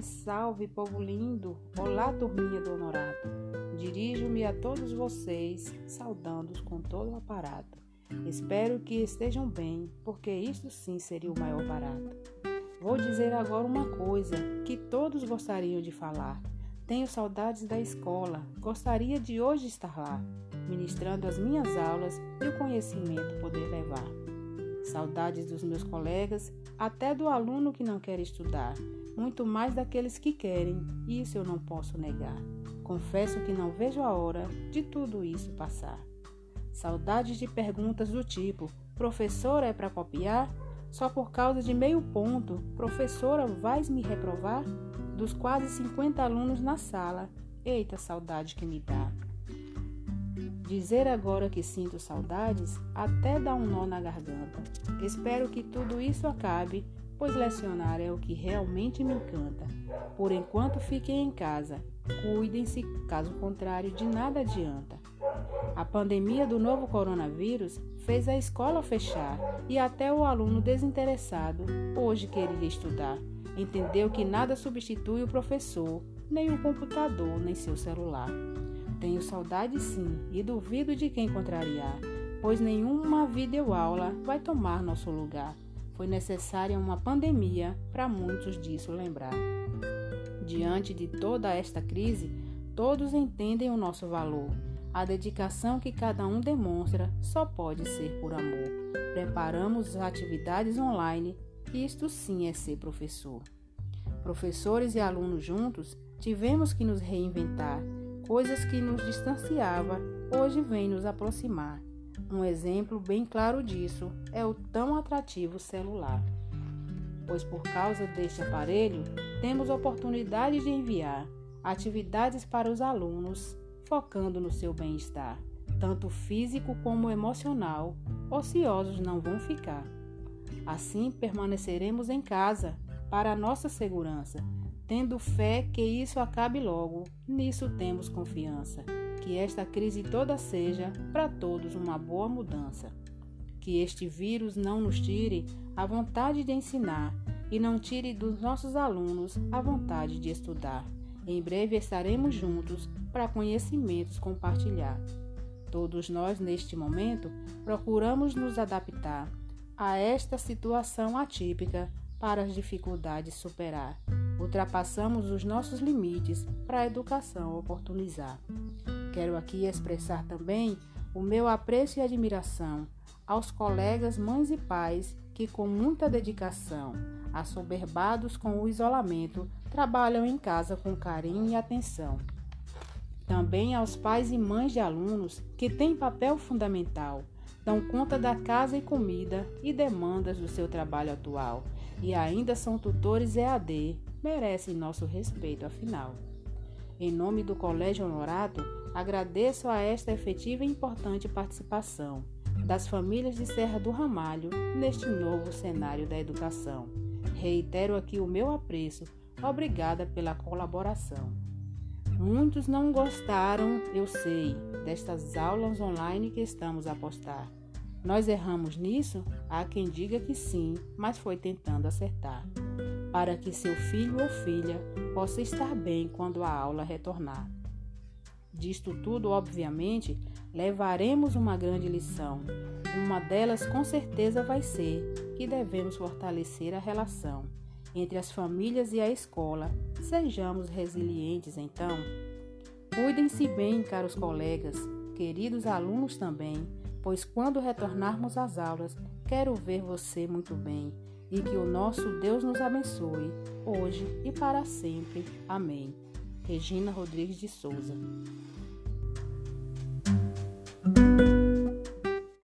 salve, povo lindo! Olá, turminha do Honorato! Dirijo-me a todos vocês, saudando-os com todo o aparato. Espero que estejam bem, porque isto sim seria o maior barato. Vou dizer agora uma coisa que todos gostariam de falar. Tenho saudades da escola, gostaria de hoje estar lá, ministrando as minhas aulas e o conhecimento poder levar. Saudades dos meus colegas, até do aluno que não quer estudar, muito mais daqueles que querem, isso eu não posso negar. Confesso que não vejo a hora de tudo isso passar. Saudades de perguntas do tipo: professora é para copiar? Só por causa de meio ponto, professora, vais me reprovar? Dos quase 50 alunos na sala, eita saudade que me dá. Dizer agora que sinto saudades até dá um nó na garganta. Espero que tudo isso acabe, pois lecionar é o que realmente me encanta. Por enquanto fiquem em casa, cuidem-se, caso contrário, de nada adianta. A pandemia do novo coronavírus fez a escola fechar e até o aluno desinteressado hoje queria estudar. Entendeu que nada substitui o professor, nem o computador, nem seu celular. Tenho saudade sim e duvido de quem contrariar, pois nenhuma videoaula vai tomar nosso lugar. Foi necessária uma pandemia para muitos disso lembrar. Diante de toda esta crise, todos entendem o nosso valor a dedicação que cada um demonstra só pode ser por amor. Preparamos atividades online, isto sim é ser professor. Professores e alunos juntos, tivemos que nos reinventar. Coisas que nos distanciava, hoje vêm nos aproximar. Um exemplo bem claro disso é o tão atrativo celular. Pois por causa deste aparelho, temos oportunidade de enviar atividades para os alunos focando no seu bem-estar, tanto físico como emocional. Ociosos não vão ficar. Assim permaneceremos em casa para a nossa segurança, tendo fé que isso acabe logo. Nisso temos confiança. Que esta crise toda seja para todos uma boa mudança. Que este vírus não nos tire a vontade de ensinar e não tire dos nossos alunos a vontade de estudar. Em breve estaremos juntos para conhecimentos compartilhar. Todos nós, neste momento, procuramos nos adaptar a esta situação atípica para as dificuldades superar. Ultrapassamos os nossos limites para a educação oportunizar. Quero aqui expressar também o meu apreço e admiração aos colegas, mães e pais que, com muita dedicação, assoberbados com o isolamento, trabalham em casa com carinho e atenção. Também aos pais e mães de alunos que têm papel fundamental, dão conta da casa e comida e demandas do seu trabalho atual e ainda são tutores EAD, merecem nosso respeito afinal. Em nome do Colégio Honorato, agradeço a esta efetiva e importante participação das famílias de Serra do Ramalho neste novo cenário da educação. Reitero aqui o meu apreço Obrigada pela colaboração. Muitos não gostaram, eu sei, destas aulas online que estamos a postar. Nós erramos nisso? Há quem diga que sim, mas foi tentando acertar. Para que seu filho ou filha possa estar bem quando a aula retornar. Disto tudo, obviamente, levaremos uma grande lição. Uma delas, com certeza, vai ser que devemos fortalecer a relação entre as famílias e a escola. Sejamos resilientes, então. Cuidem-se bem, caros colegas, queridos alunos também, pois quando retornarmos às aulas, quero ver você muito bem e que o nosso Deus nos abençoe, hoje e para sempre. Amém. Regina Rodrigues de Souza